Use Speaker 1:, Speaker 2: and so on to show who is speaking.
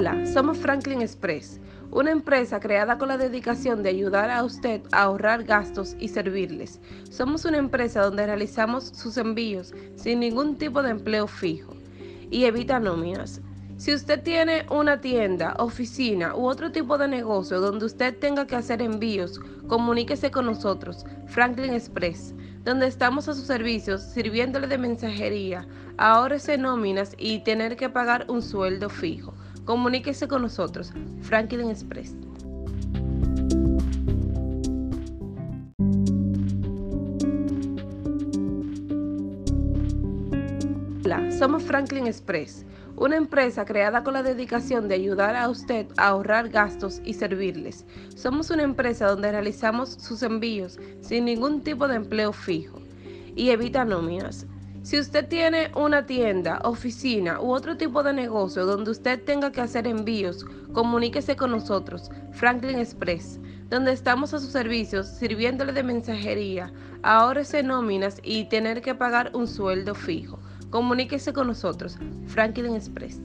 Speaker 1: Hola, somos Franklin Express, una empresa creada con la dedicación de ayudar a usted a ahorrar gastos y servirles. Somos una empresa donde realizamos sus envíos sin ningún tipo de empleo fijo y evita nóminas. Si usted tiene una tienda, oficina u otro tipo de negocio donde usted tenga que hacer envíos, comuníquese con nosotros, Franklin Express, donde estamos a sus servicios sirviéndole de mensajería, ahorrese nóminas y tener que pagar un sueldo fijo. Comuníquese con nosotros, Franklin Express. Hola, somos Franklin Express, una empresa creada con la dedicación de ayudar a usted a ahorrar gastos y servirles. Somos una empresa donde realizamos sus envíos sin ningún tipo de empleo fijo y evita nóminas. Si usted tiene una tienda, oficina u otro tipo de negocio donde usted tenga que hacer envíos, comuníquese con nosotros, Franklin Express, donde estamos a sus servicios sirviéndole de mensajería, ahorrese nóminas y tener que pagar un sueldo fijo. Comuníquese con nosotros, Franklin Express.